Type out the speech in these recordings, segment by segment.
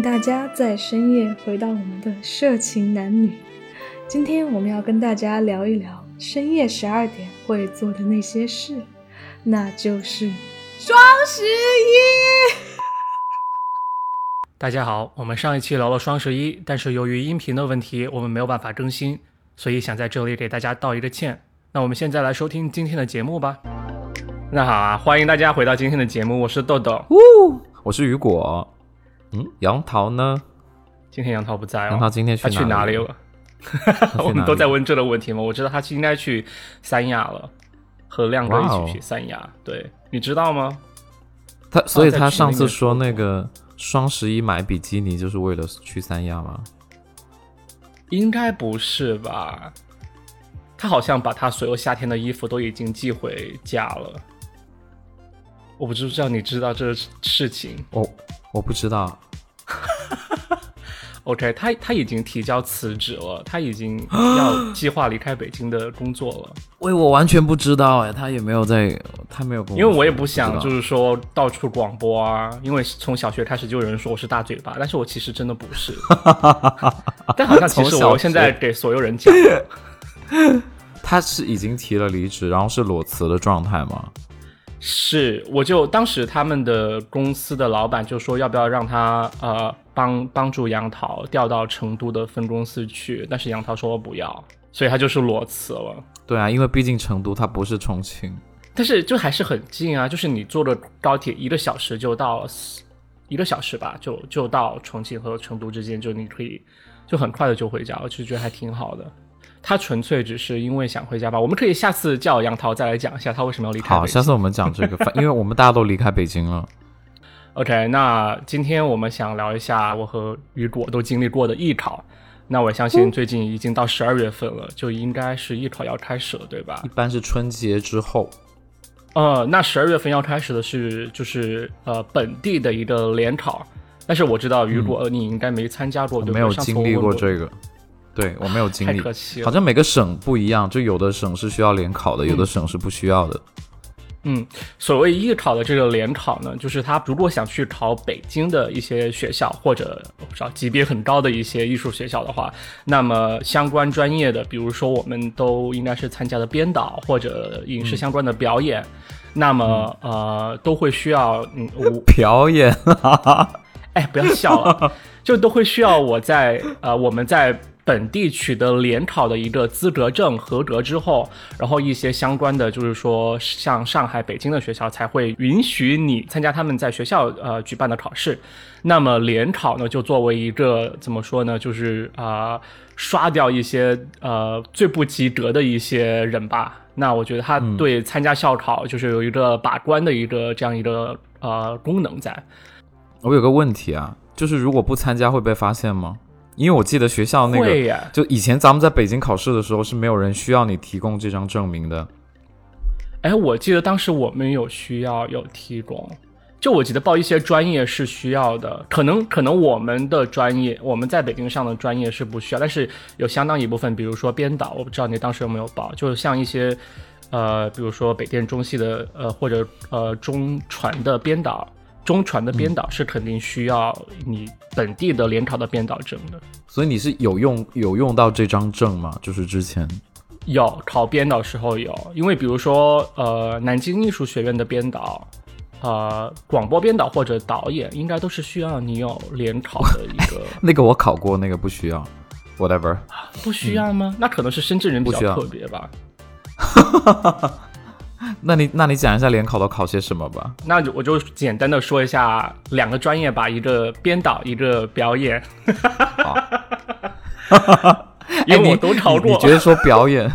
迎大家在深夜回到我们的色情男女。今天我们要跟大家聊一聊深夜十二点会做的那些事，那就是双十一。大家好，我们上一期聊了双十一，但是由于音频的问题，我们没有办法更新，所以想在这里给大家道一个歉。那我们现在来收听今天的节目吧。那好啊，欢迎大家回到今天的节目，我是豆豆，呜，我是雨果。嗯，杨桃呢？今天杨桃不在哦，杨桃今天去他去哪里了？了？我们都在问这个问题吗？我知道他应该去三亚了，和亮哥一起去三亚。对，你知道吗？他，所以他上次说说那个双十一买比基尼就是为了去三亚吗？应该不是吧？他好像把他所有夏天的衣服都已经寄回家了。我不知道你知道这个事情。我我不知道，OK，他他已经提交辞职了，他已经 要计划离开北京的工作了。喂，我完全不知道哎，他也没有在，他没有跟我，因为我也不想就是说到处广播啊，因为从小学开始就有人说我是大嘴巴，但是我其实真的不是。但好像其实我现在给所有人讲，他是已经提了离职，然后是裸辞的状态吗？是我就当时他们的公司的老板就说要不要让他呃帮帮助杨桃调到成都的分公司去，但是杨桃说不要，所以他就是裸辞了。对啊，因为毕竟成都它不是重庆，但是就还是很近啊，就是你坐的高铁一个小时就到，一个小时吧，就就到重庆和成都之间，就你可以就很快的就回家了，就觉得还挺好的。他纯粹只是因为想回家吧，我们可以下次叫杨桃再来讲一下他为什么要离开好，下次我们讲这个，反 因为我们大家都离开北京了。OK，那今天我们想聊一下我和雨果都经历过的艺考。那我相信最近已经到十二月份了，就应该是艺考要开始了，对吧一？般是春节之后，呃，那十二月份要开始的是就是呃本地的一个联考，但是我知道雨果你应该没参加过，对不对？没有经历过这个，对我没有经历。好像每个省不一样，就有的省是需要联考的，有的嗯。省是不需要的。嗯，所谓艺考的这个联考呢，就是他如果想去考北京的一些学校，或者我不知道级别很高的一些艺术学校的话，那么相关专业的，比如说我们都应该是参加的编导或者影视相关的表演，那么、呃都会需要嗯我 表演，哎，不要笑了，就都会需要我在呃我们在本地取得联考的一个资格证合格之后，然后一些相关的就是说像上海、北京的学校才会允许你参加他们在学校呃举办的考试。那么联考呢，就作为一个怎么说呢，就是啊、呃刷掉一些呃最不及格的一些人吧。那我觉得他对参加校考就是有一个把关的一个这样一个呃功能在。我有个问题啊，就是如果不参加会被发现吗？因为我记得学校那个，就以前咱们在北京考试的时候是没有人需要你提供这张证明的。哎，我记得当时我们有需要有提供，就我记得报一些专业是需要的，可能可能我们的专业，我们在北京上的专业是不需要，但是有相当一部分，比如说编导，我不知道你当时有没有报，就是像一些呃，比如说北电中戏的呃或者呃中传的编导。中传的编导是肯定需要你本地的联考的编导证的，所以你是有用有用到这张证吗？就是之前有考编导时候有，因为比如说呃，南京艺术学院的编导，呃，广播编导或者导演，应该都是需要你有联考的一个，那个我考过，那个不需要，whatever。不需要吗？那可能是深圳人比较特别吧。那你那你讲一下联考都考些什么吧？那就我就简单的说一下两个专业吧，一个编导，一个表演，因哎你为我都考过。你。你觉得说表演，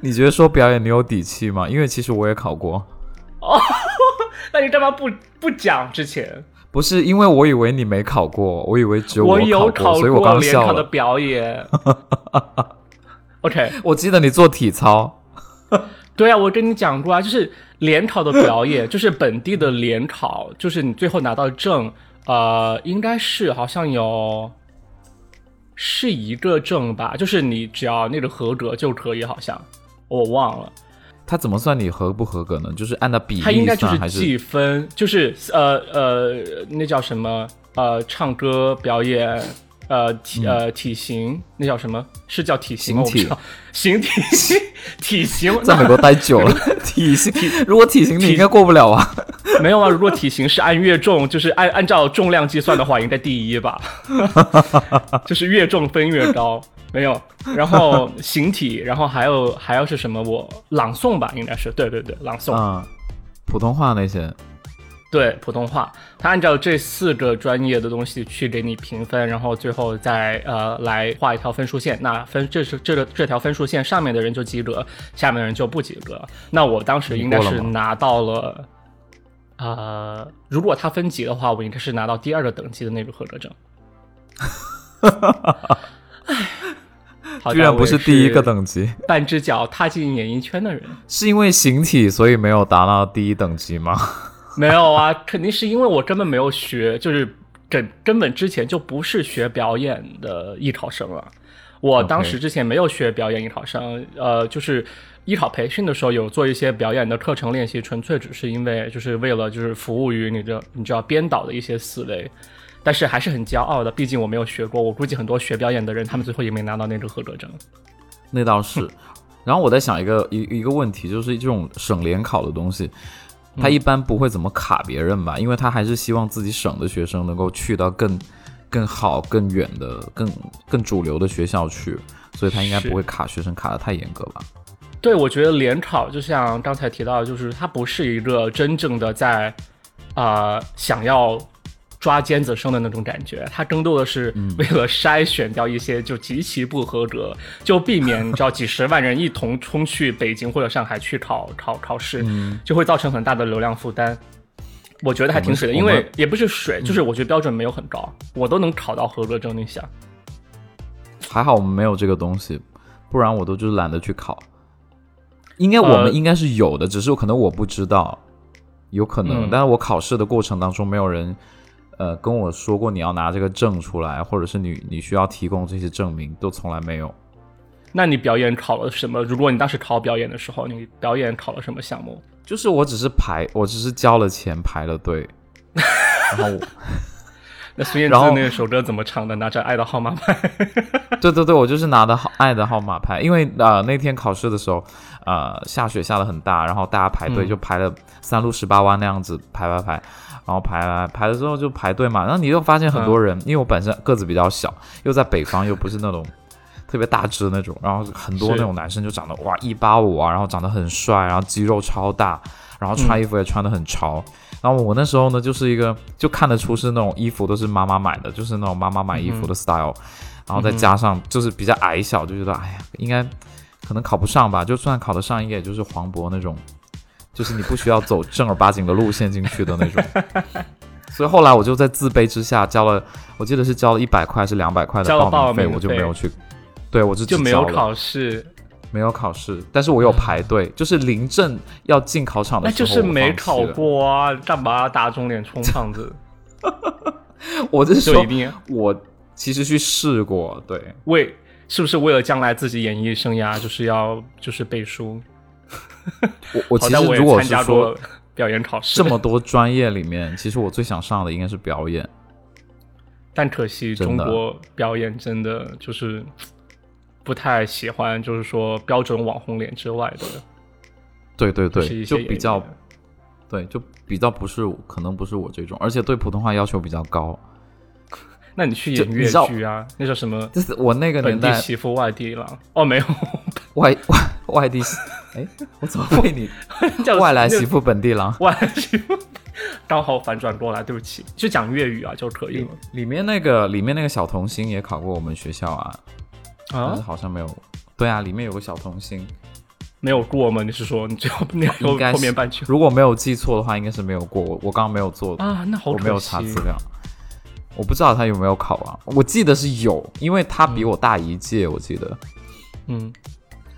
你觉得说表演你有底气吗？因为其实我也考过，哦 那你干嘛不不讲之前？不是因为我以为你没考过，我以为只有我考过，所以我刚联考的。表演。OK，我记得你做体操，对啊，我跟你讲过啊，就是联考的表演，就是本地的联考，就是你最后拿到证，呃，应该是好像有是一个证吧，就是你只要那个合格就可以，好像我忘了。他怎么算你合不合格呢？就是按照比例他应该就是？计分，就是呃呃，那叫什么？呃，唱歌表演，呃体呃体型，那叫什么？是叫体型吗？形体我不知道，形体 体型。在美国待久了，体型体如果体型你应该过不了啊。没有啊，如果体型是按越重，就是按按照重量计算的话，应该第一吧？就是越重分越高。没有，然后形体，然后还有还要是什么？我朗诵吧，应该是对对对，朗诵。啊、普通话那些，对普通话，他按照这四个专业的东西去给你评分，然后最后再呃来画一条分数线。那分这是这个这条分数线上面的人就及格，下面的人就不及格。那我当时应该是拿到了，呃，如果他分级的话，我应该是拿到第二个等级的那个合格证。好在居然不是第一个等级，半只脚踏进演艺圈的人。是因为形体所以没有达到第一等级吗？没有啊，肯定是因为我根本没有学，就是根根本之前就不是学表演的艺考生了。我当时之前没有学表演艺考生，呃，就是艺考培训的时候有做一些表演的课程练习，纯粹只是因为就是为了就是服务于你的你知道编导的一些思维，但是还是很骄傲的，毕竟我没有学过。我估计很多学表演的人，他们最后也没拿到那个合格证。那倒是。然后我在想一个一一个问题，就是这种省联考的东西，他一般不会怎么卡别人吧？因为他还是希望自己省的学生能够去到更更好、更远的、更更主流的学校去，所以他应该不会卡学生卡的太严格吧？对，我觉得联考就像刚才提到的，就是它不是一个真正的在，呃，想要抓尖子生的那种感觉，它更多的是为了筛选掉一些就极其不合格，就避免你知道几十万人一同冲去北京或者上海去考 考考试，就会造成很大的流量负担。我觉得还挺水的，因为也不是水，就是我觉得标准没有很高，我都能考到合格证。你想，还好我们没有这个东西，不然我都就是懒得去考。应该我呃们应该是有的，只是可能我不知道，有可能。嗯但是我考试的过程当中，没有人呃跟我说过你要拿这个证出来，或者是你你需要提供这些证明，都从来没有。那你表演考了什么？如果你当时考表演的时候，你表演考了什么项目？就是我只是排，我只是交了钱排了队，然后我 那孙燕然后姿那首歌怎么唱的？拿着爱的号码牌。对对对，我就是拿的号爱的号码牌，因为呃那天考试的时候，呃下雪下的很大，然后大家排队嗯就排了三路十八弯那样子排排排，然后排排排了之后就排队嘛，然后你又发现很多人，因为我本身个子比较小，又在北方又不是那种特别大只的那种，然后很多那种男生就长得哇一八五啊，然后长得很帅，然后肌肉超大，然后穿衣服也穿得很潮。然后我那时候呢，就是一个就看得出是那种衣服都是妈妈买的，就是那种妈妈买衣服的 style，、然后再加上就是比较矮小，就觉得哎呀，应该可能考不上吧，就算考得上，应该也就是黄渤那种，就是你不需要走正儿八经的路线进去的那种。所以后来我就在自卑之下交了，我记得是交了一百块还是两百块的报名费，我就没有去，对我就就没有考试，没有考试，但是我有排队，就是临阵要进考场的那时候，那就是没考。过啊！干嘛打肿脸充胖子？我是说就一，定我其实去试过，对，为是不是为了将来自己演艺生涯，就是要就是背书？我我其实如果是说过表演考试，这么多专业里面，其实我最想上的应该是表演。但可惜中国表演真的就是不太喜欢，就是说标准网红脸之外的，对对对，就比较对，就比较不是，可能不是我这种，而且对普通话要求比较高。那你去演粤就你知道剧啊？那叫什么？就是我那个年代媳妇外地郎？哦，没有，外外外地媳，哎，我怎么被你 叫外来媳妇本地郎？外来媳妇，刚好反转过来，对不起，就讲粤语啊就可以了里面那个里面那个小童星也考过我们学校啊，但是啊？好像没有。对啊，里面有个小童星，没有过吗？你是说你最后那个应该是后面半句如果没有记错的话，应该是没有过。我我刚刚没有做，啊？那好可惜，我没有查资料，我不知道他有没有考啊。我记得是有，因为他比我大一届，我记得。嗯，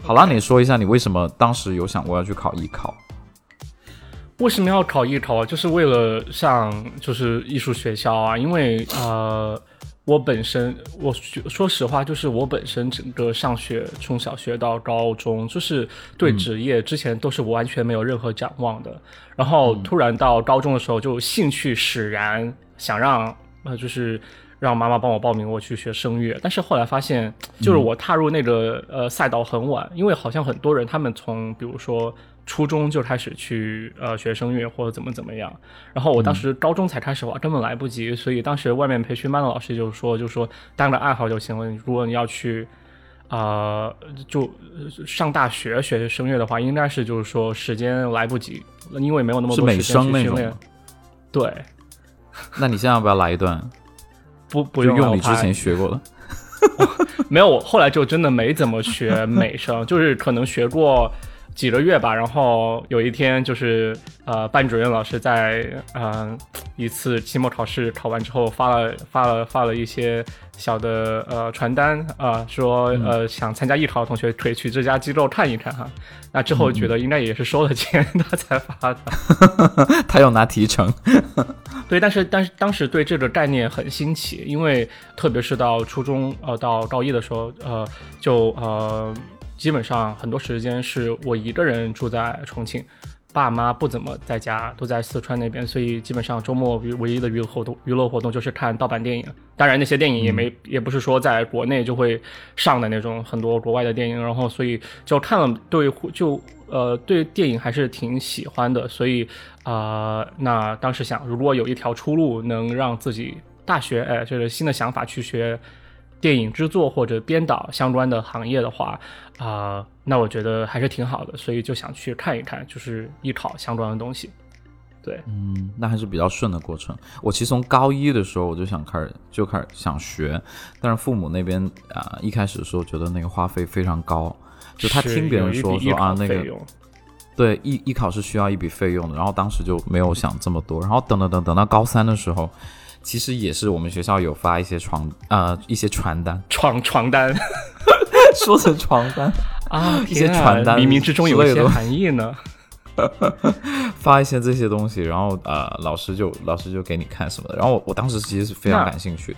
好了，你说一下你为什么当时有想过要去考艺考？为什么要考艺考啊？就是为了上就是艺术学校啊，因为呃，我本身，我说说实话，就是我本身整个上学，从小学到高中，就是对职业之前都是完全没有任何展望的。然后突然到高中的时候，就兴趣使然，想让呃，就是让妈妈帮我报名我去学声乐。但是后来发现，就是我踏入那个呃赛道很晚，因为好像很多人他们从比如说。初中就开始去呃学声乐或者怎么怎么样，然后我当时高中才开始，我根本来不及，所以当时外面培训班的老师就说，就说当个爱好就行了。如果你要去啊就上大学学声乐的话，应该是就是说时间来不及，因为没有那么多时间去训练。对，那你现在要不要来一段？不不用用你之前学过的。没有，我后来就真的没怎么学美声，就是可能学过。几个月吧，然后有一天就是呃，班主任老师在嗯一次期末考试考完之后发了发了发了一些小的呃传单啊，说呃想参加艺考的同学可以去这家机构看一看哈。那之后觉得应该也是收了钱他才发的，他要拿提成。对，但是但是当时对这个概念很新奇，因为特别是到初中呃到高一的时候呃就呃。基本上很多时间是我一个人住在重庆，爸妈不怎么在家，都在四川那边，所以基本上周末唯一的娱乐活动娱乐活动就是看盗版电影。当然那些电影也没也不是说在国内就会上的那种很多国外的电影，然后所以就看了对就呃对电影还是挺喜欢的，所以啊那当时想如果有一条出路能让自己大学哎就是新的想法去学。电影制作或者编导相关的行业的话，啊，那我觉得还是挺好的，所以就想去看一看，就是艺考相关的东西。对，嗯，那还是比较顺的过程。我其实从高一的时候我就想开始就开始想学，但是父母那边啊，一开始的时候觉得那个花费非常高，就他听别人说说啊那个，对艺艺考是需要一笔费用的，然后当时就没有想这么多，然后等等等等到高三的时候。其实也是我们学校有发一些床呃一些传单床床单，说成床单啊一些传单冥冥之中有一些含义呢，发一些这些东西，然后呃老师就老师就给你看什么的，然后我我当时其实是非常感兴趣。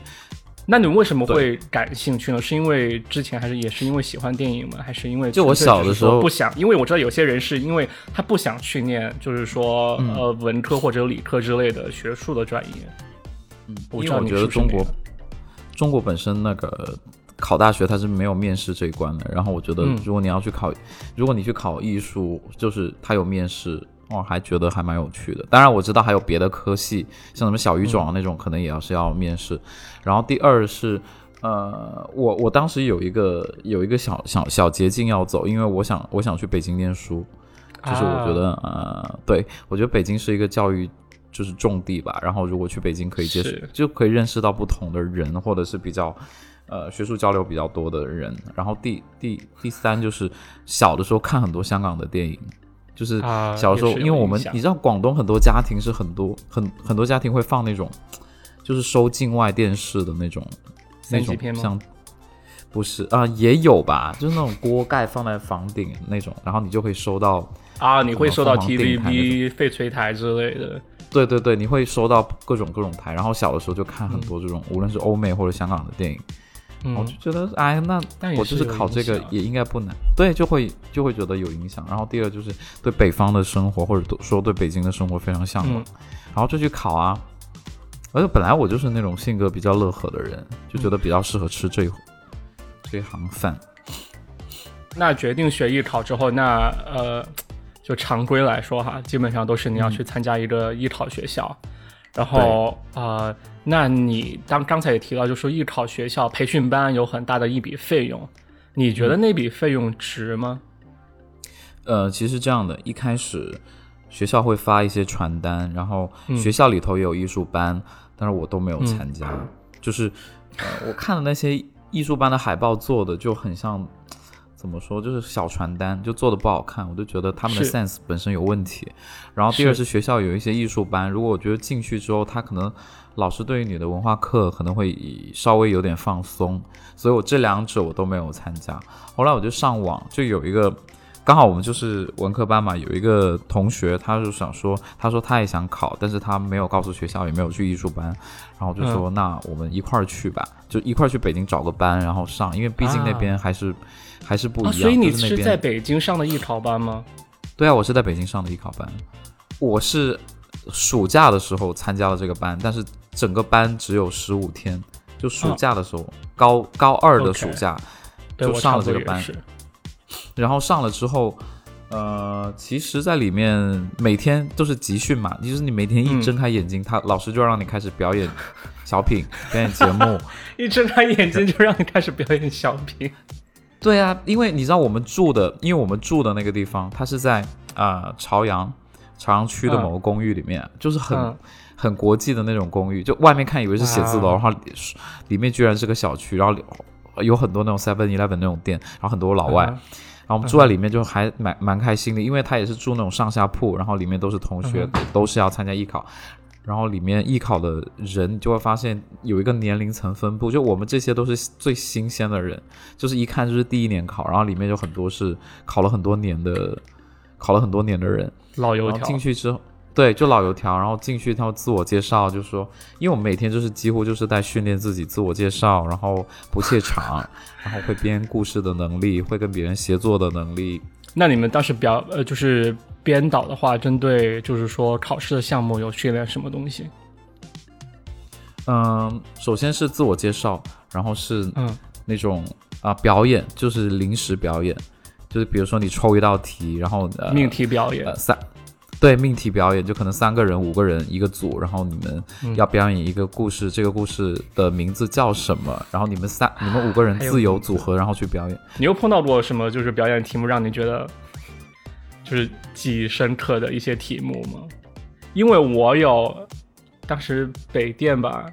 那你为什么会感兴趣呢？是因为之前还是也是因为喜欢电影吗？还是因为就我小的时候不想？因为我知道有些人是因为他不想去念，就是说呃文科或者理科之类的学术的专业。嗯，因为我觉得中国，中国本身那个考大学它是没有面试这一关的。然后我觉得，如果你要去考，如果你去考艺术，就是它有面试，我还觉得还蛮有趣的。当然我知道还有别的科系，像什么小语种啊那种，可能也要是要面试。然后第二是，呃，我我当时有一个有一个小小小捷径要走，因为我想我想去北京念书，就是我觉得呃，对我觉得北京是一个教育。就是种地吧，然后如果去北京可以接触，就可以认识到不同的人，或者是比较，呃，学术交流比较多的人。然后第第第三就是小的时候看很多香港的电影，就是小时候，因为我们你知道广东很多家庭是很多很很多家庭会放那种，就是收境外电视的那种那种像不是啊也有吧，就是那种锅盖放在房顶那种，然后你就会收到啊，你会收到 TVB 翡翠台之类的。对对对，你会收到各种各种台，然后小的时候就看很多这种，无论是欧美或者香港的电影，我就觉得，哎，那我就是考这个也应该不难，对，就会就会觉得有影响。然后第二就是对北方的生活，或者说对北京的生活非常向往，然后就去考啊。而且本来我就是那种性格比较乐呵的人，就觉得比较适合吃这这行饭。那决定学艺考之后，那呃。就常规来说哈，基本上都是你要去参加一个艺考学校，然后呃，那你当刚才也提到，就说艺考学校培训班有很大的一笔费用，你觉得那笔费用值吗？呃，其实这样的，一开始学校会发一些传单，然后学校里头也有艺术班，但是我都没有参加，就是呃，我看的那些艺术班的海报做的就很像。怎么说？就是小传单就做的不好看，我就觉得他们的 sense 本身有问题。然后第二是学校有一些艺术班，如果我觉得进去之后，他可能老师对于你的文化课可能会稍微有点放松，所以我这两者我都没有参加。后来我就上网，就有一个刚好我们就是文科班嘛，有一个同学，他就想说，他说他也想考，但是他没有告诉学校，也没有去艺术班，然后我就说，那我们一块儿去吧，就一块儿去北京找个班，然后上，因为毕竟那边还是、还是不一样。所以你是在北京上的艺考班吗？对啊，我是在北京上的艺考班，我是暑假的时候参加了这个班，但是整个班只有十五天，就暑假的时候，高高二的暑假对，就上了这个班。然后上了之后，呃，其实在里面每天都是集训嘛，就是你每天一嗯睁开眼睛，他老师就让你开始表演小品、表演节目。一睁开眼睛就让你开始表演小品。对啊，因为你知道我们住的，因为我们住的那个地方，它是在啊、呃朝阳朝阳区的嗯某个公寓里面，就是很、嗯很国际的那种公寓，就外面看以为是写字楼，啊然后里里面居然是个小区，然后有很多那种 Seven Eleven 那种店，然后很多老外。嗯然后我们住在里面就还蛮蛮开心的，因为他也是住那种上下铺，然后里面都是同学，嗯都是要参加艺考。然后里面艺考的人，你就会发现有一个年龄层分布，就我们这些都是最新鲜的人，就是一看就是第一年考，然后里面有很多是考了很多年的，考了很多年的人。老油条进去之后，对，就老油条，然后进去他会自我介绍，就说，因为我们每天就是几乎就是在训练自己自我介绍，然后不怯场，然后会编故事的能力，会跟别人协作的能力。那你们当时表呃就是编导的话，针对就是说考试的项目有训练什么东西？嗯，首先是自我介绍，然后是嗯那种啊、表演，就是临时表演，就是比如说你抽一道题，然后呃命题表演呃，三。对命题表演，就可能三个人、五个人一个组，然后你们嗯要表演一个故事，这个故事的名字叫什么？然后你们三、你们五个人自由组合，然后去表演。你又碰到过什么就是表演题目让你觉得就是记忆深刻的一些题目吗？因为我有当时北电吧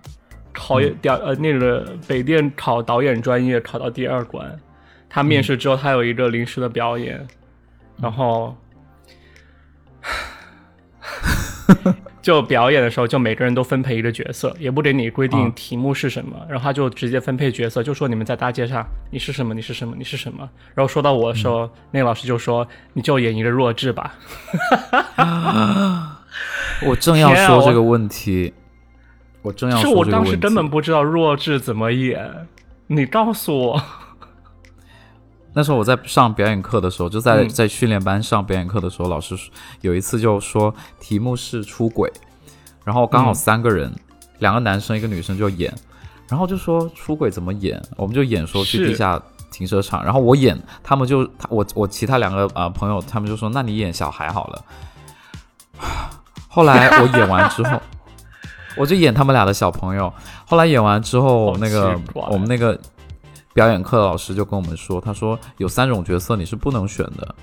考演调、呃那个北电考导演专业考到第二关，他面试之后他有一个临时的表演，然后。就表演的时候，就每个人都分配一个角色，也不给你规定啊题目是什么，然后他就直接分配角色，就说你们在大街上你是什么，你是什么，你是什么。然后说到我的时候，那个老师就说你就演一个弱智吧。我正要天啊我说这个问题，我正要说这个问题。我当时根本不知道弱智怎么演，你告诉我。那时候我在上表演课的时候，就在嗯在训练班上表演课的时候，老师有一次就说题目是出轨，然后刚好嗯三个人，两个男生一个女生就演，然后就说出轨怎么演，我们就演说去地下停车场，然后我演，他们就他我我其他两个啊、呃朋友，他们就说那你演小孩好了。后来我演完之后，我就演他们俩的小朋友。后来演完之后，好那个我们那个表演课的老师就跟我们说，他说有三种角色你是不能选的，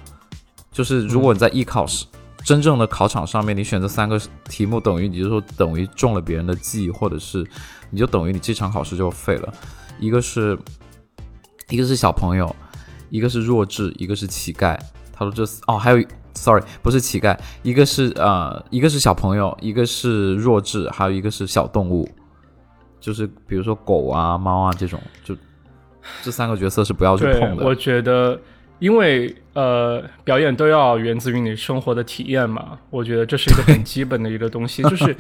就是如果你在艺考时、真正的考场上面，你选这三个题目，等于你就说等于中了别人的计，或者是你就等于你这场考试就废了。一个是一个是小朋友，一个是弱智，一个是乞丐。他说这哦，还有 sorry 不是乞丐，一个是呃一个是小朋友，一个是弱智，还有一个是小动物，就是比如说狗啊、猫啊这种，就这三个角色是不要去碰，的。我觉得，因为呃，表演都要源自于你生活的体验嘛，我觉得这是一个很基本的一个东西，就是。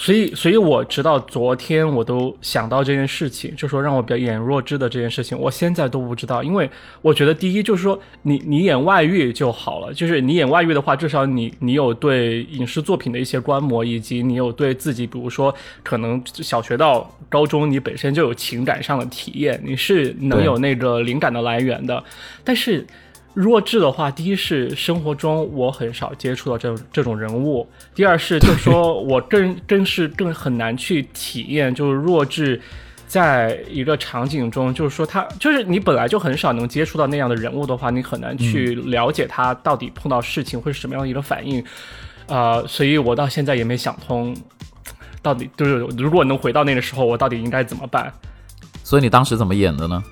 所以，所以我直到昨天我都想到这件事情，就说让我表演弱智的这件事情，我现在都不知道，因为我觉得第一就是说你你演外遇就好了，就是你演外遇的话，至少你你有对影视作品的一些观摩，以及你有对自己，比如说可能小学到高中你本身就有情感上的体验，你是能有那个灵感的来源的，但是。弱智的话，第一是生活中我很少接触到这种这种人物，第二是就是说我更更是更很难去体验，就是弱智在一个场景中，就是说他就是你本来就很少能接触到那样的人物的话，你很难去了解他到底碰到事情会是什么样的一个反应，呃，所以我到现在也没想通，到底就是如果能回到那个时候，我到底应该怎么办？所以你当时怎么演的呢？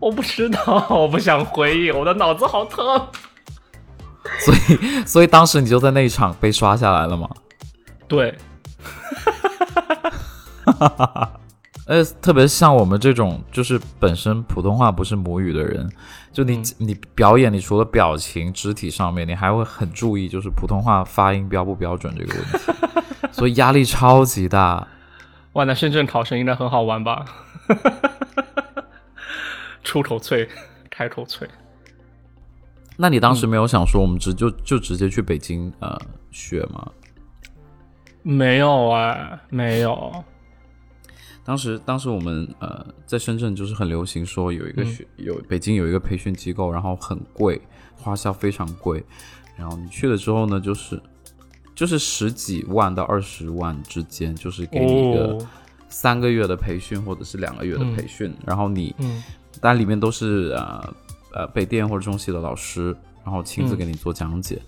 我不知道，我不想回忆，我的脑子好疼。所以所以当时你就在那一场被刷下来了吗？对，呃，特别像我们这种就是本身普通话不是母语的人，就你、嗯你表演，你除了表情、肢体上面，你还会很注意就是普通话发音标不标准这个问题，所以压力超级大。哇，那深圳考生应该很好玩吧？出口脆，开口脆。那你当时没有想说我们直就就直接去北京呃学吗？没有啊，没有。当时当时我们呃在深圳就是很流行说有一个嗯学、有北京有一个培训机构，然后很贵，花销非常贵，然后你去了之后呢，就是就是十几万到二十万之间，就是给你一个哦，三个月的培训或者是两个月的培训，然后你嗯当然里面都是呃呃北电或者中戏的老师，然后亲自嗯给你做讲解，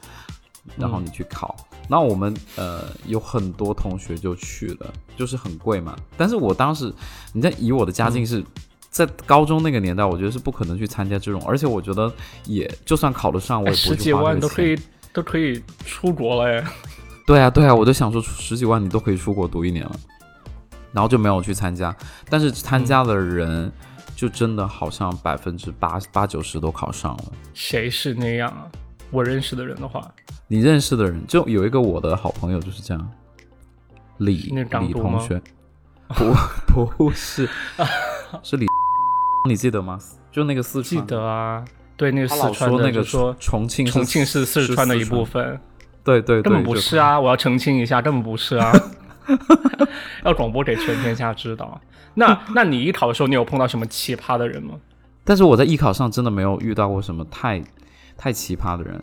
然后你去考。那我们呃有很多同学就去了，就是很贵嘛。但是我当时，你在以我的家境是。在高中那个年代，我觉得是不可能去参加这种，而且我觉得也就算考得上，我也哎，不十几万都可以都可以出国了哎。对啊，对啊，我就想说十几万你都可以出国读一年了，然后就没有去参加。但是参加的人就真的好像百分之八八九十都考上了。谁是那样啊？我认识的人的话，你认识的人就有一个我的好朋友就是这样，李李同学，不不是，是李，你记得吗？就那个四川记，得啊。对，那个四川的说那个就说重庆重庆是四四川的一部分，对对对，根本不是啊！我要澄清一下，根本不是啊！要广播给全天下知道。那 那你艺考的时候，你有碰到什么奇葩的人吗？但是我在艺考上真的没有遇到过什么太太奇葩的人，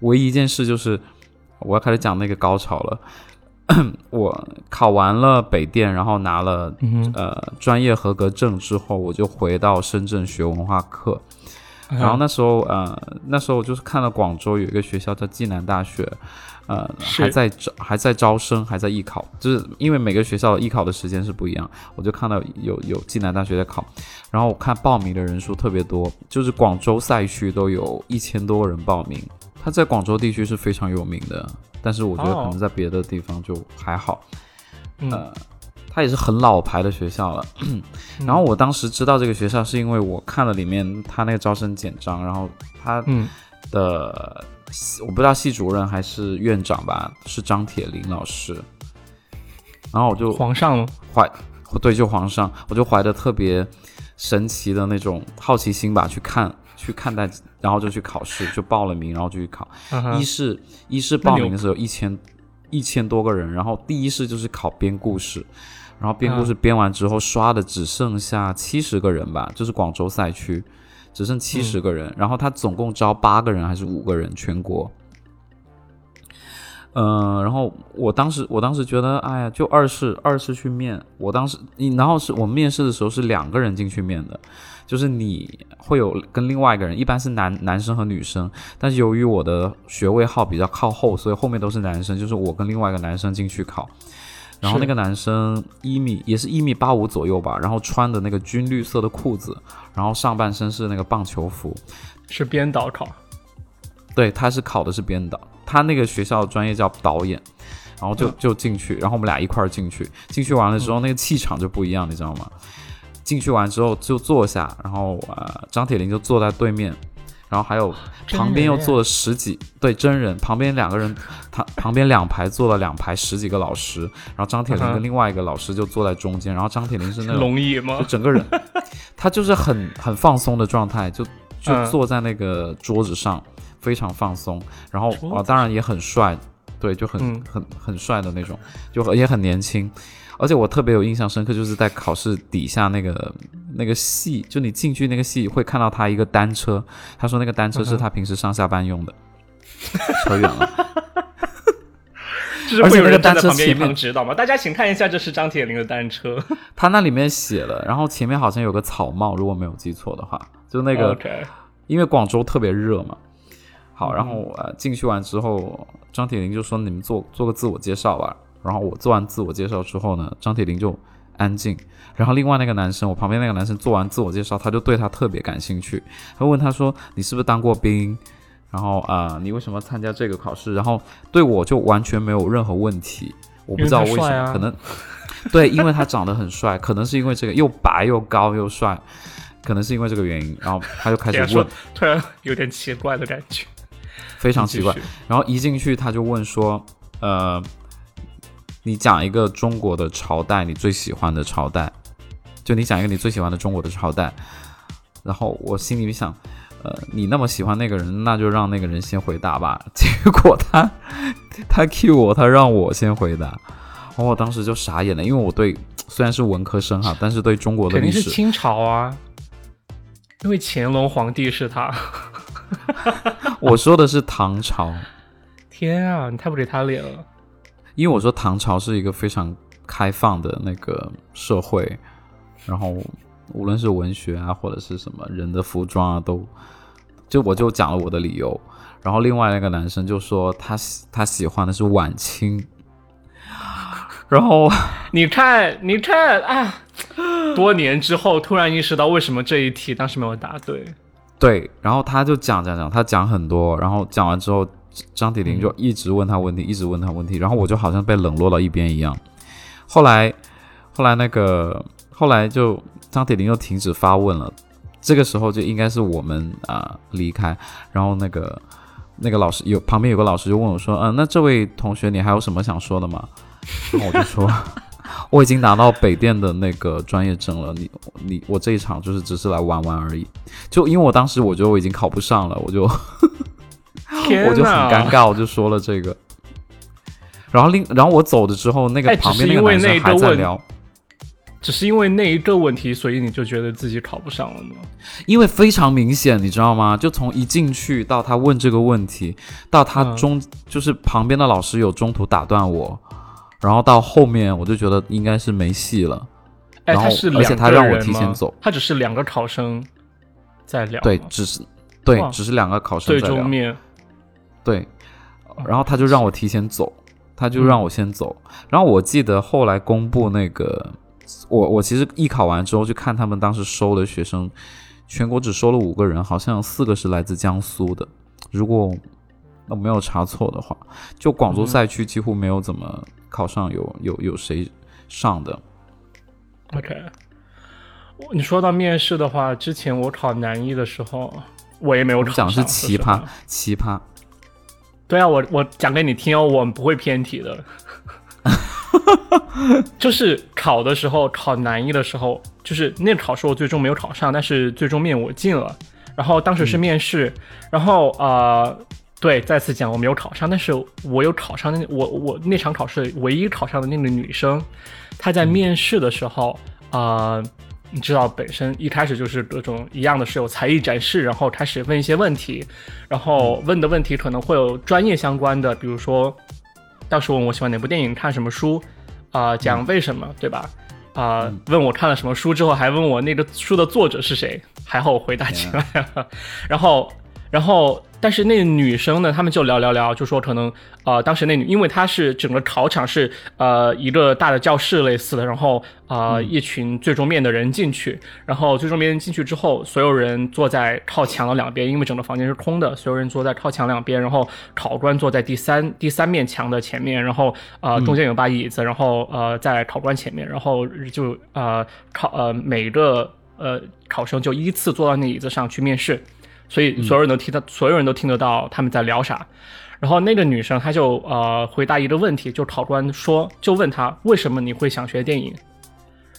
唯一一件事就是我要开始讲那个高潮了。我考完了北电，然后拿了、嗯呃专业合格证之后，我就回到深圳学文化课。然后那时候呃那时候我就是看了广州有一个学校叫暨南大学，呃还在招还在招生，还在艺考，就是因为每个学校艺考的时间是不一样，我就看到有有暨南大学在考，然后我看报名的人数特别多，就是广州赛区都有一千多个人报名，它在广州地区是非常有名的，但是我觉得可能在别的地方就还好，嗯。呃，它也是很老牌的学校了。然后我当时知道这个学校，是因为我看了里面他那个招生简章，然后他嗯。的、我不知道系主任还是院长吧，是张铁林老师。然后我就皇上怀对，就皇上，我就怀着特别神奇的那种好奇心吧，去看去看待，然后就去考试，就报了名，然后就去考。一试一试报名的时候一千一千多个人，然后第一试就是考编故事，然后编故事编完之后刷的只剩下七十个人吧，就是广州赛区只剩七十个人，然后他总共招八个人还是五个人全国。嗯、然后我当时我当时觉得，哎呀，就二试二试去面，我当时你然后是我们面试的时候是两个人进去面的，就是你会有跟另外一个人，一般是男男生和女生，但是由于我的学位号比较靠后，所以后面都是男生，就是我跟另外一个男生进去考。然后那个男生一米也是一米八五左右吧，然后穿的那个军绿色的裤子，然后上半身是那个棒球服，是编导考，对，他是考的是编导，他那个学校专业叫导演，然后就嗯。就进去，然后我们俩一块儿进去，进去完了之后那个气场就不一样，你知道吗？进去完之后就坐下，然后呃张铁林就坐在对面，然后还有旁边又坐了十几对真人，旁边两个人，他旁边两排坐了两排十几个老师，然后张铁林跟另外一个老师就坐在中间，然后张铁林是那种龙椅吗就？整个人，他就是很很放松的状态，就就嗯坐在那个桌子上，非常放松。然后啊，当然也很帅，对，就很、嗯很很帅的那种，就也很年轻。而且我特别有印象深刻，就是在考试底下那个那个系，就你进去那个系会看到他一个单车，他说那个单车是他平时上下班用的。扯远了，就是而且那个会有人站在单车旁边一前面旁指导吗？大家请看一下，这是张铁林的单车。他那里面写了，然后前面好像有个草帽，如果没有记错的话，就那个因为广州特别热嘛。好，嗯然后我进去完之后，张铁林就说你们做做个自我介绍吧。然后我做完自我介绍之后呢，张铁林就安静。然后另外那个男生，我旁边那个男生做完自我介绍，他就对他特别感兴趣。他问他说：“你是不是当过兵？然后啊、呃你为什么参加这个考试？”然后对我就完全没有任何问题。我不知道为什么，可能 对，因为他长得很帅，可能是因为这个又白又高又帅，可能是因为这个原因，然后他就开始 问，突然有点奇怪的感觉，非常奇怪。然后一进去他就问说，呃，你讲一个中国的朝代，你最喜欢的朝代，就你讲一个你最喜欢的中国的朝代。然后我心里想，呃，你那么喜欢那个人，那就让那个人先回答吧。结果他他 cue 我，他让我先回答。然后我当时就傻眼了，因为我对虽然是文科生哈，但是对中国的历史肯定是清朝啊，因为乾隆皇帝是他。我说的是唐朝。天啊，你太不给他脸了。因为我说唐朝是一个非常开放的那个社会，然后无论是文学啊，或者是什么人的服装啊，都就我就讲了我的理由。然后另外那个男生就说他喜他喜欢的是晚清。然后你看，你看啊，多年之后突然意识到为什么这一题当时没有答对。对，然后他就讲讲讲，他讲很多，然后讲完之后，张铁林就一直问他问题，一直问他问题，然后我就好像被冷落到一边一样。后来，后来那个后来就张铁林又停止发问了，这个时候就应该是我们啊离开，然后那个那个老师有旁边有个老师就问我说，嗯，那这位同学你还有什么想说的吗？然后我就说，我已经拿到北电的那个专业证了。你你我这一场就是只是来玩玩而已。就因为我当时我觉得我已经考不上了，我就我就很尴尬，我就说了这个。然后另然后我走的之后，那个旁边那个男生还在聊。只是因为那一个问题，所以你就觉得自己考不上了吗？因为非常明显，你知道吗？就从一进去到他问这个问题，到他中就是旁边的老师有中途打断我。然后到后面我就觉得应该是没戏了，哎，他是而且他让我提前走，他只是两个考生在聊，对，只是对，只是两个考生在聊，面对，然后他就让我提前走，他就让我先走，然后我记得后来公布那个，我我其实艺考完之后去看他们当时收的学生，全国只收了五个人，好像四个是来自江苏的，如果我没有查错的话，就广州赛区几乎没有怎么。考上有有有谁上的？OK，你说到面试的话，之前我考南艺的时候，我也没有考上。讲是奇葩，奇葩。对啊，我我讲给你听哦，我们不会偏题的。就是考的时候，考南艺的时候，就是那个考试我最终没有考上，但是最终面我进了。然后当时是面试，然后啊。对，再次讲我没有考上，但是我有考上。那我我那场考试唯一考上的那个女生，她在面试的时候啊，你知道，本身一开始就是各种一样的是有才艺展示，然后开始问一些问题，然后问的问题可能会有专业相关的，比如说到时问我喜欢哪部电影，看什么书，啊，讲为什么，对吧？啊，问我看了什么书之后，还问我那个书的作者是谁，还好我回答起来了，然后。然后，但是那个女生呢，他们就聊聊聊，就说可能，呃，当时那女，因为她是整个考场是呃一个大的教室类似的，然后啊一群最终面的人进去，然后最终面进去之后，所有人坐在靠墙的两边，因为整个房间是空的，所有人坐在靠墙两边，然后考官坐在第三第三面墙的前面，然后啊中间有把椅子，然后呃在考官前面，然后就呃考呃每个呃考生就依次坐到那椅子上去面试。所以所有人都听到，所有人都听得到他们在聊啥。然后那个女生她就呃回答一个问题，就考官说就问她为什么你会想学电影。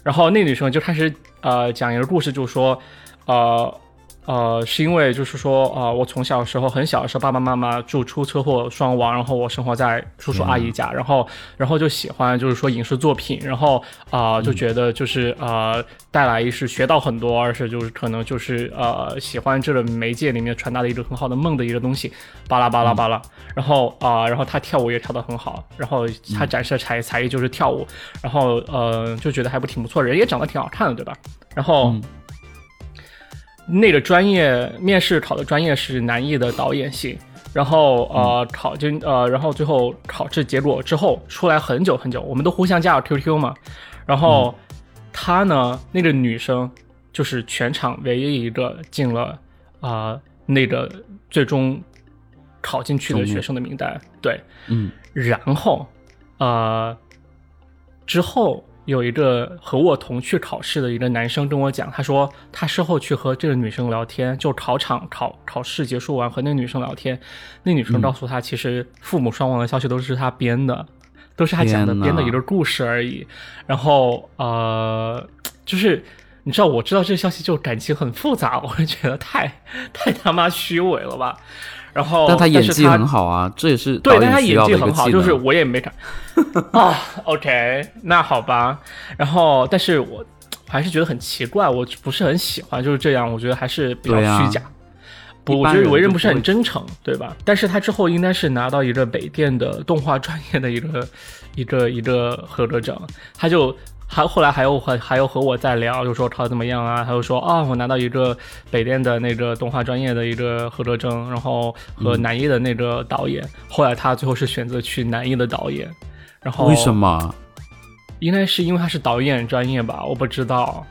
然后那女生就开始呃讲一个故事，就说呃。呃，是因为就是说，呃，我从小时候很小的时候，爸爸妈妈就出车祸双亡，然后我生活在叔叔阿姨家，然后，然后就喜欢就是说影视作品，然后啊，就觉得就是呃，带来一是学到很多，二是就是可能就是呃，喜欢这个媒介里面传达的一个很好的梦的一个东西，巴拉巴拉巴拉，然后啊，然后他跳舞也跳得很好，然后他展示才才艺就是跳舞，然后呃，就觉得还不挺不错，人也长得挺好看的，对吧？然后。那个专业面试考的专业是南艺的导演系，然后呃考进呃，然后最后考试结果之后出来很久很久，我们都互相加了 QQ 嘛，然后她呢那个女生就是全场唯一一个进了啊那个最终考进去的学生的名单，对，嗯，然后呃之后有一个和我同去考试的一个男生跟我讲，他说他事后去和这个女生聊天，就考场考考试结束完和那个女生聊天，那女生告诉他，其实父母双亡的消息都是他编的，都是他讲的编的一个故事而已。然后呃，就是你知道，我知道这个消息就感情很复杂，我就觉得太太他妈虚伪了吧。然后，但他演技很好啊，这也是对，但他演技很好，就是。我也没看啊。OK，那好吧。然后，但是我还是觉得很奇怪，我不是很喜欢就是这样，我觉得还是比较虚假。不，我觉得为人不是很真诚，对吧？但是他之后应该是拿到一个北电的动画专业的一个一个一个合格证，他就还后来还有还还有和我在聊，就说考的怎么样啊？他就说啊、我拿到一个北电的那个动画专业的一个合格证，然后和嗯南艺的那个导演，后来他最后是选择去南艺的导演，然后为什？么？应该是因为他是导演专业吧，我不知道。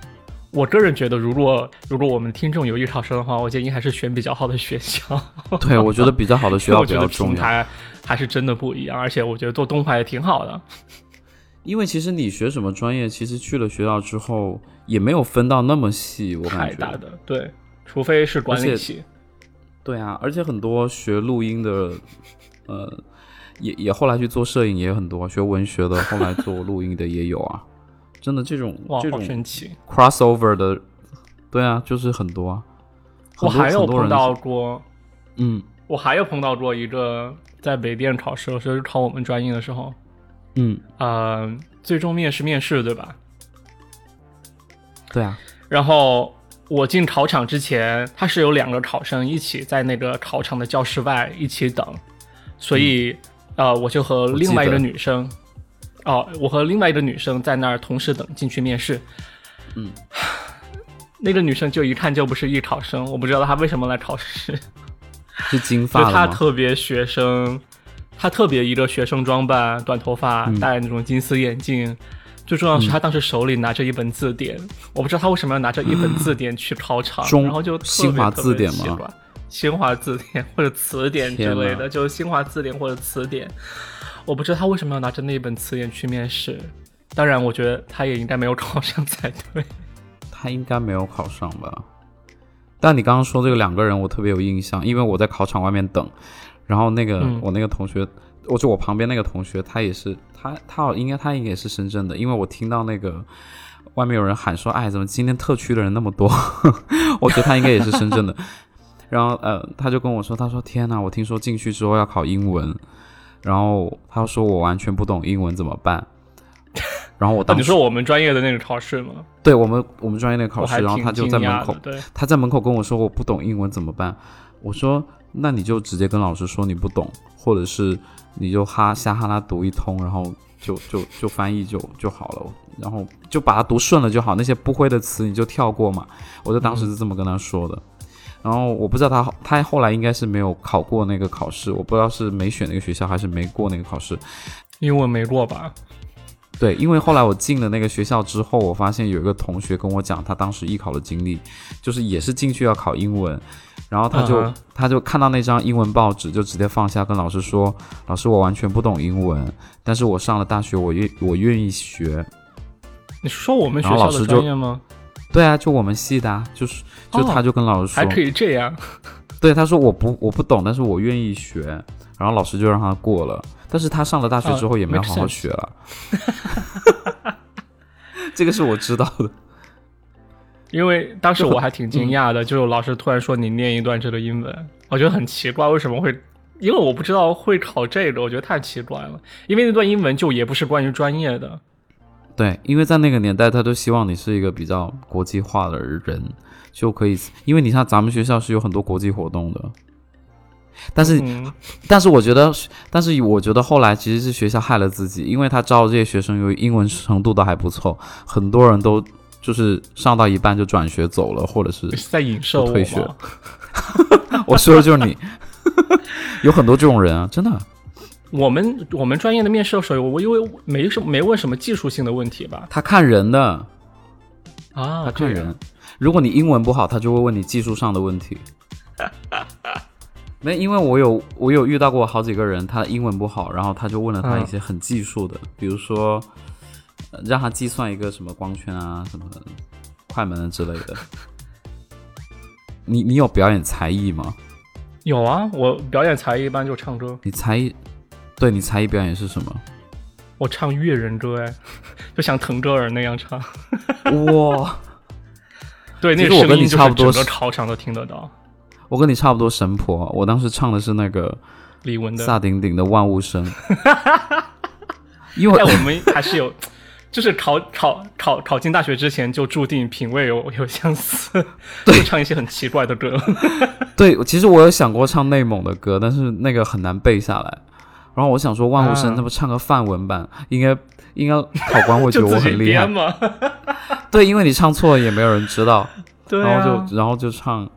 我个人觉得，如果如果我们听众有艺考生的话，我建议还是选比较好的学校。对，我觉得比较好的学 校比我觉得较重要。平台还是真的不一样，而且我觉得做动画也挺好的。因为其实你学什么专业，其实去了学校之后也没有分到那么细，我感觉。太大的对，除非是管理系。对啊，而且很多学录音的，呃，也也后来去做摄影也有很多，学文学的后来做录音的也有啊。真的这种这种神奇！crossover 的，对啊，就是很多我还有碰到过，嗯我还有碰到过一个在北电考试，就是考我们专业的时候，嗯，呃，最终面试面试对吧？对啊，然后我进考场之前，他是有两个考生一起在那个考场的教室外一起等，所以、呃，我就和另外一个女生，哦，我和另外一个女生在那儿同时等进去面试。嗯，那个女生就一看就不是艺考生，我不知道她为什么来考试，是金就她发的吗？特别学生，她特别一个学生装扮，短头发，嗯戴那种金丝眼镜。最重要的是，他当时手里拿着一本字典，我不知道他为什么要拿着一本字典去考场，然后就特别新华字典吗？新华字典或者词典之类的，就是新华字典或者词典。我不知道他为什么要拿着那本词典去面试。当然，我觉得他也应该没有考上才对。他应该没有考上吧？但你刚刚说这个两个人，我特别有印象，因为我在考场外面等，然后那个、嗯我那个同学，我就我旁边那个同学，他也是他他好应该他应该也是深圳的，因为我听到那个外面有人喊说，哎，怎么今天特区的人那么多？我觉得他应该也是深圳的。然后呃，他就跟我说，他说天呐，我听说进去之后要考英文，然后他说我完全不懂英文怎么办？然后我啊当时你说我们专业的那个考试吗？对我们我们专业那个考试，然后他就在门口，对，他在门口跟我说我不懂英文怎么办？我说那你就直接跟老师说你不懂，或者是你就哈瞎哈拉读一通，然后就就就翻译就就好了，然后就把它读顺了就好，那些不会的词你就跳过嘛。我就当时是这么跟他说的。然后我不知道他他后来应该是没有考过那个考试，我不知道是没选那个学校还是没过那个考试。英文没过吧？对，因为后来我进了那个学校之后，我发现有一个同学跟我讲他当时艺考的经历，就是也是进去要考英文，然后他就、他就看到那张英文报纸，就直接放下跟老师说：“老师，我完全不懂英文，但是我上了大学，我愿我愿意学。你说我们学校的专业吗？”对啊，就我们系的、啊，就是就哦他就跟老师说，还可以这样？对他说我不我不懂，但是我愿意学，然后老师就让他过了，但是他上了大学之后哦也没有好好学了，这个是我知道的。因为当时我还挺惊讶的，就是老师突然说你念一段这个英文，我觉得很奇怪，为什么会？因为我不知道会考这个，我觉得太奇怪了。因为那段英文就也不是关于专业的，对，因为在那个年代，他都希望你是一个比较国际化的人，就可以，因为你像咱们学校是有很多国际活动的，但是，嗯，但是我觉得，但是我觉得后来其实是学校害了自己，因为他招的这些学生由于英文程度都还不错，很多人都就是上到一半就转学走了，或者是是在影射我退学？我说的就是你，有很多这种人啊，真的。我们我们专业的面试的时候，我因为没什么没问什么技术性的问题吧？他看人的，啊，他看人。如果你英文不好，他就会问你技术上的问题。没，因为我有我有遇到过好几个人，他英文不好，然后他就问了他嗯一些很技术的，比如说，呃让他计算一个什么光圈啊、什么快门啊之类的。你你有表演才艺吗？有啊，我表演才艺一般就唱歌，你才艺，对你才艺表演是什么？我唱越人歌哎，就像腾格尔那样唱。哇，对，那其实我跟你个声音就是整个差不多是考场都听得到。我跟你差不多神婆，我当时唱的是那个李玟的，萨顶顶的万物生，因为在我们还是有，就是考考考考进大学之前就注定品味有有相似，就唱一些很奇怪的歌。对，其实我有想过唱内蒙的歌，但是那个很难背下来。然后我想说，万物生啊他们唱个范文版，应该应该考官会觉得我很厉害。对，因为你唱错了也没有人知道，对然后啊，就然后就唱，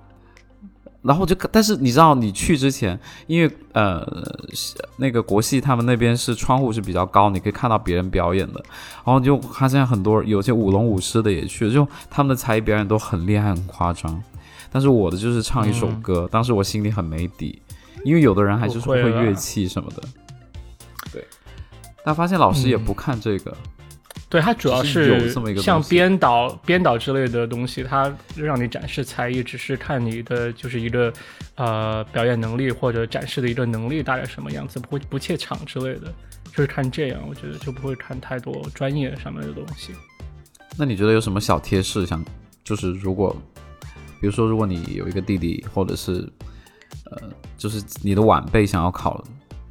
然后就但是你知道，你去之前，因为呃那个国戏他们那边是窗户是比较高，你可以看到别人表演的，然后就发现很多有些舞龙舞狮的也去，就他们的才艺表演都很厉害很夸张，但是我的就是唱一首嗯歌，当时我心里很没底，因为有的人还就是不会乐器什么的，对，但发现老师也嗯。不看这个，对，它主要是像编导、编导之类的东西，它让你展示才艺，只是看你的就是一个呃表演能力或者展示的一个能力大概什么样子，不会不怯场之类的，就是看这样，我觉得就不会看太多专业上面的东西。那你觉得有什么小贴士想，就是如果，比如说如果你有一个弟弟，或者是呃，就是你的晚辈想要考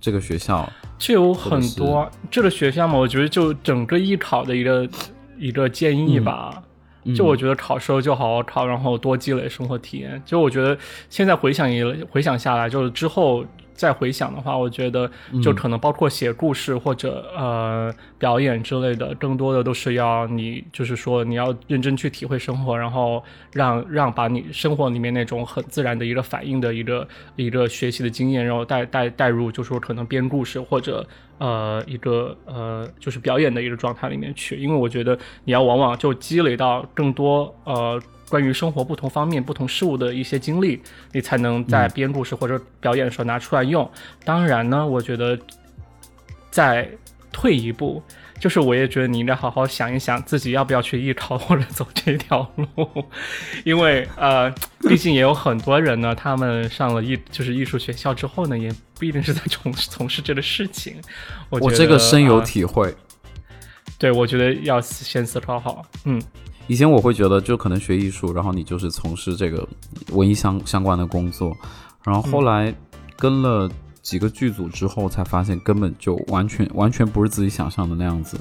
这个学校，就有很多这个学校嘛，我觉得就整个艺考的一个一个建议吧。嗯就我觉得考试就好好考，然后多积累生活体验。就我觉得现在回想一回想下来，就是之后再回想的话，我觉得就可能包括写故事或者呃表演之类的，更多的都是要你就是说你要认真去体会生活，然后让让把你生活里面那种很自然的一个反应的一个一个学习的经验，然后带带带入，就说可能编故事或者呃一个呃就是表演的一个状态里面去，因为我觉得你要往往就积累到更多呃关于生活不同方面、不同事物的一些经历，你才能在编故事或者表演的时候拿出来用。当然呢，我觉得再退一步。就是我也觉得你应该好好想一想，自己要不要去艺考 或者走这条路，因为呃，毕竟也有很多人呢，他们上了艺就是艺术学校之后呢，也不一定是在从从事这个事情。我觉我得这个深有呃体会。对，我觉得要先思考好。嗯，以前我会觉得，就可能学艺术，然后你就是从事这个文艺相相关的工作，然后后来跟了几个剧组之后，才发现根本就完全完全不是自己想象的那样子。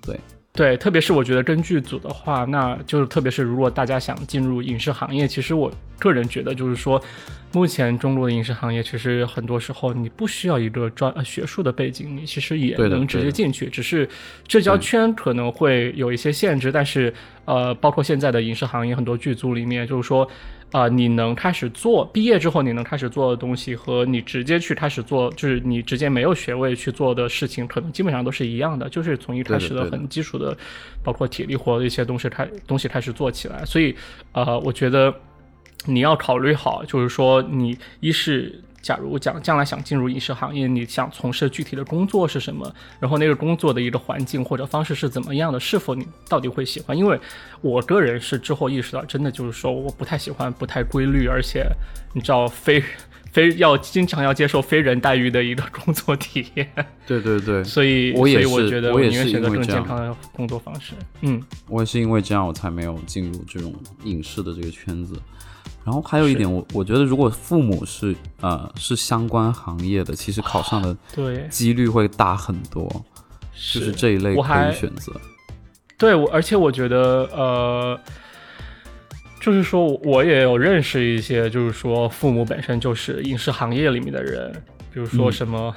对，特别是我觉得跟剧组的话，那就是特别是如果大家想进入影视行业，其实我个人觉得就是说，目前中国的影视行业其实很多时候你不需要一个专呃学术的背景，你其实也能直接进去，只是社交圈可能会有一些限制，但是呃，包括现在的影视行业很多剧组里面，就是说。啊、你能开始做，毕业之后你能开始做的东西和你直接去开始做，就是你直接没有学位去做的事情，可能基本上都是一样的，就是从一开始的很基础的，包括体力活的一些东西开东西开始做起来。所以，呃，我觉得你要考虑好，就是说你一是。假如讲将来想进入影视行业，你想从事具体的工作是什么？然后那个工作的一个环境或者方式是怎么样的？是否你到底会喜欢？因为我个人是之后意识到，真的就是说我不太喜欢不太规律，而且你知道非 非要经常要接受非人待遇的一个工作体验，对对对，所以我也所以我是觉得我也是宁愿选择更健康的工作方式。嗯，我也是因为这样，我才没有进入这种影视的这个圈子。然后还有一点，我我觉得如果父母是呃是相关行业的，其实考上的对，几率会大很多，就是这一类可我还以选择。对，我而且我觉得，呃，就是说我也有认识一些，就是说父母本身就是影视行业里面的人，比如说嗯。什么，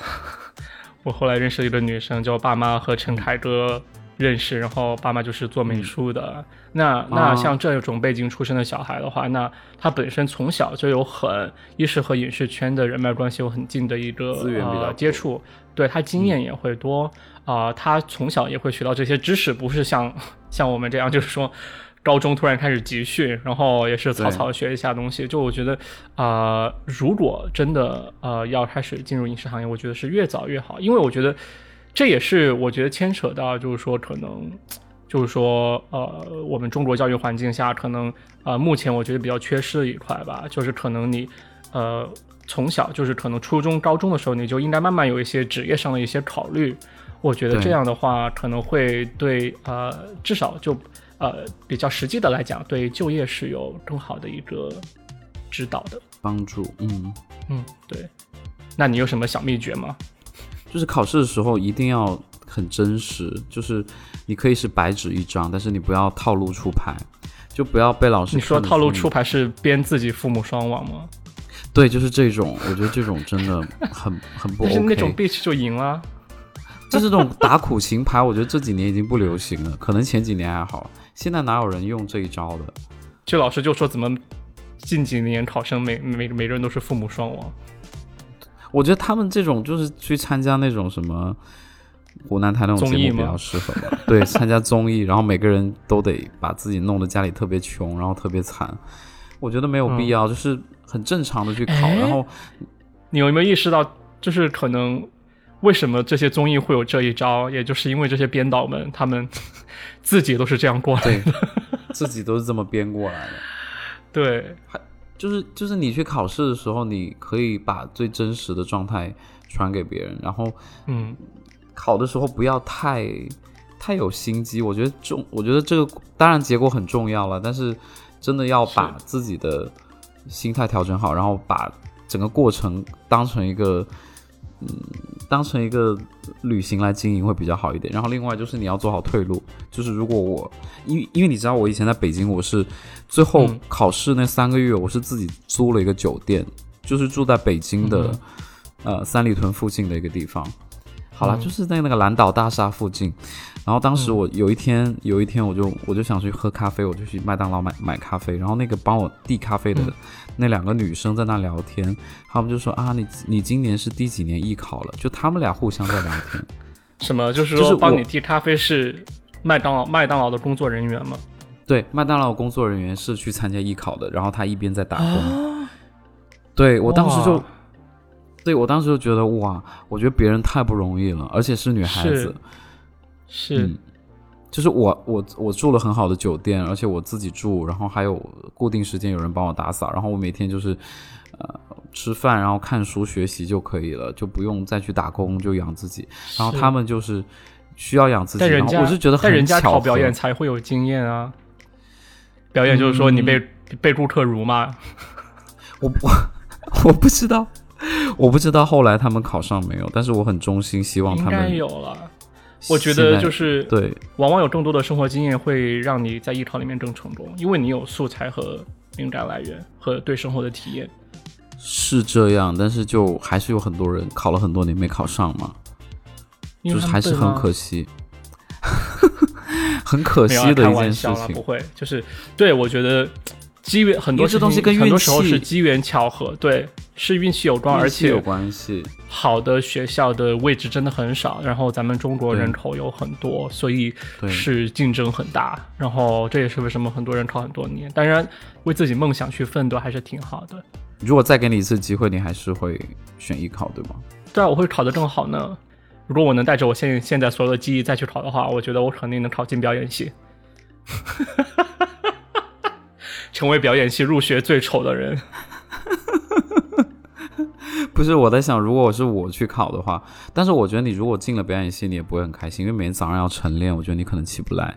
我后来认识一个女生，叫爸妈和陈凯歌认识，然后爸妈就是做美术的。那那啊。像这种背景出身的小孩的话，那他本身从小就有很一是和影视圈的人脉关系有很近的一个资源比较呃接触，对他经验也会多。啊、他从小也会学到这些知识，不是像 像我们这样，就是说高中突然开始集训，然后也是草草学一下东西。就我觉得啊、如果真的呃要开始进入影视行业，我觉得是越早越好，因为我觉得这也是我觉得牵扯到，就是说可能，就是说呃，我们中国教育环境下，可能呃，目前我觉得比较缺失的一块吧，就是可能你呃从小就是可能初中、高中的时候，你就应该慢慢有一些职业上的一些考虑。我觉得这样的话，可能会对呃，至少就呃比较实际的来讲，对就业是有更好的一个指导的。帮助，嗯，嗯，对。那你有什么小秘诀吗？就是考试的时候一定要很真实，就是你可以是白纸一张，但是你不要套路出牌，就不要被老师你说套路出牌是编自己父母双亡吗？对，就是这种，我觉得这种真的很 很不但是。那种 bitch 就赢了。就是这种打苦情牌，我觉得这几年已经不流行了，可能前几年还好，现在哪有人用这一招的？这老师就说怎么近几年考生每每每个人都是父母双亡。我觉得他们这种就是去参加那种什么湖南台那种综艺吗节目比较适合吧？对，参加综艺，然后每个人都得把自己弄得家里特别穷，然后特别惨。我觉得没有必要，就是很正常的去考，哎然后你有没有意识到，就是可能为什么这些综艺会有这一招，也就是因为这些编导们他们 自己都是这样过来的。对自己都是这么编过来的。对，就是就是你去考试的时候，你可以把最真实的状态传给别人，然后嗯，考的时候不要太太有心机。我觉得重，我觉得这个当然结果很重要了，但是真的要把自己的心态调整好，然后把整个过程当成一个嗯，当成一个旅行来经营会比较好一点。然后另外就是你要做好退路，就是如果我因为因为你知道我以前在北京，我是最后嗯考试那三个月，我是自己租了一个酒店，就是住在北京的、呃三里屯附近的一个地方。好啦，嗯就是在那个蓝岛大厦附近。然后当时嗯我有一天，有一天我就我就想去喝咖啡，我就去麦当劳买买咖啡。然后那个帮我递咖啡的嗯那两个女生在那聊天，他们就说啊，你你今年是第几年艺考了？就他们俩互相在聊天。什么就是说帮你递咖啡是麦当劳麦当劳的工作人员吗？对，麦当劳工作人员是去参加艺考的，然后他一边在打工。啊，对我当时就，对我当时就觉得哇，我觉得别人太不容易了，而且是女孩子是。是嗯，就是我我我住了很好的酒店，而且我自己住，然后还有固定时间有人帮我打扫，然后我每天就是呃吃饭，然后看书学习就可以了，就不用再去打工，就养自己。然后他们就是需要养自己，然后但人家我是觉得很但人家巧合考表演才会有经验啊。表演就是说你被、嗯被顾客辱骂，我我 我不知道，我不知道后来他们考上没有，但是我很衷心希望他们有了。我觉得就是对往往有更多的生活经验会让你在艺考里面更成功，因为你有素材和灵感来源和对生活的体验。是这样，但是就还是有很多人考了很多年没考上嘛，就是还是很可惜，很可惜的一件事情不。会，就是对我觉得机缘很多这东西跟运很多时候是机缘巧合，对，是运气有关，而且有关系，好的学校的位置真的很少，然后咱们中国人口有很多，所以是竞争很大，然后这也是为什么很多人考很多年。当然，为自己梦想去奋斗还是挺好的。如果再给你一次机会，你还是会选艺考，对吗？对啊，我会考得更好呢。如果我能带着我现现在所有的记忆再去考的话，我觉得我肯定能考进表演系，成为表演系入学最丑的人。不是，我在想，如果我是我去考的话，但是我觉得你如果进了表演系，你也不会很开心，因为每天早上要晨练，我觉得你可能起不来。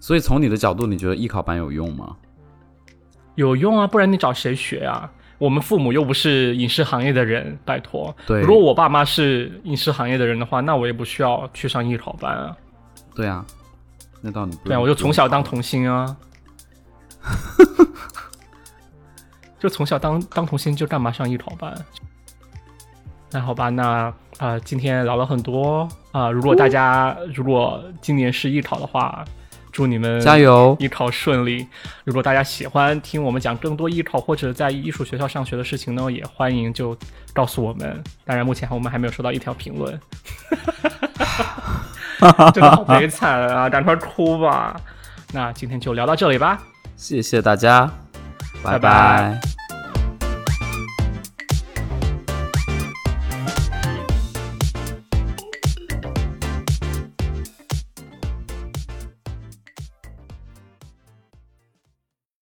所以从你的角度，你觉得艺考班有用吗？有用啊，不然你找谁学啊？我们父母又不是影视行业的人，拜托。对如果我爸妈是影视行业的人的话，那我也不需要去上艺考班啊。对啊，那倒你不对啊，我就从小当童星啊。就从小当当童星，就干嘛上艺考班？那好吧，那啊、呃今天聊了很多啊、如果大家如果今年是艺考的话，祝你们加油！艺考顺利。如果大家喜欢听我们讲更多艺考或者在艺术学校上学的事情呢，也欢迎就告诉我们。当然，目前我们还没有收到一条评论，真的好悲惨啊！赶快哭吧。那今天就聊到这里吧。谢谢大家，拜拜。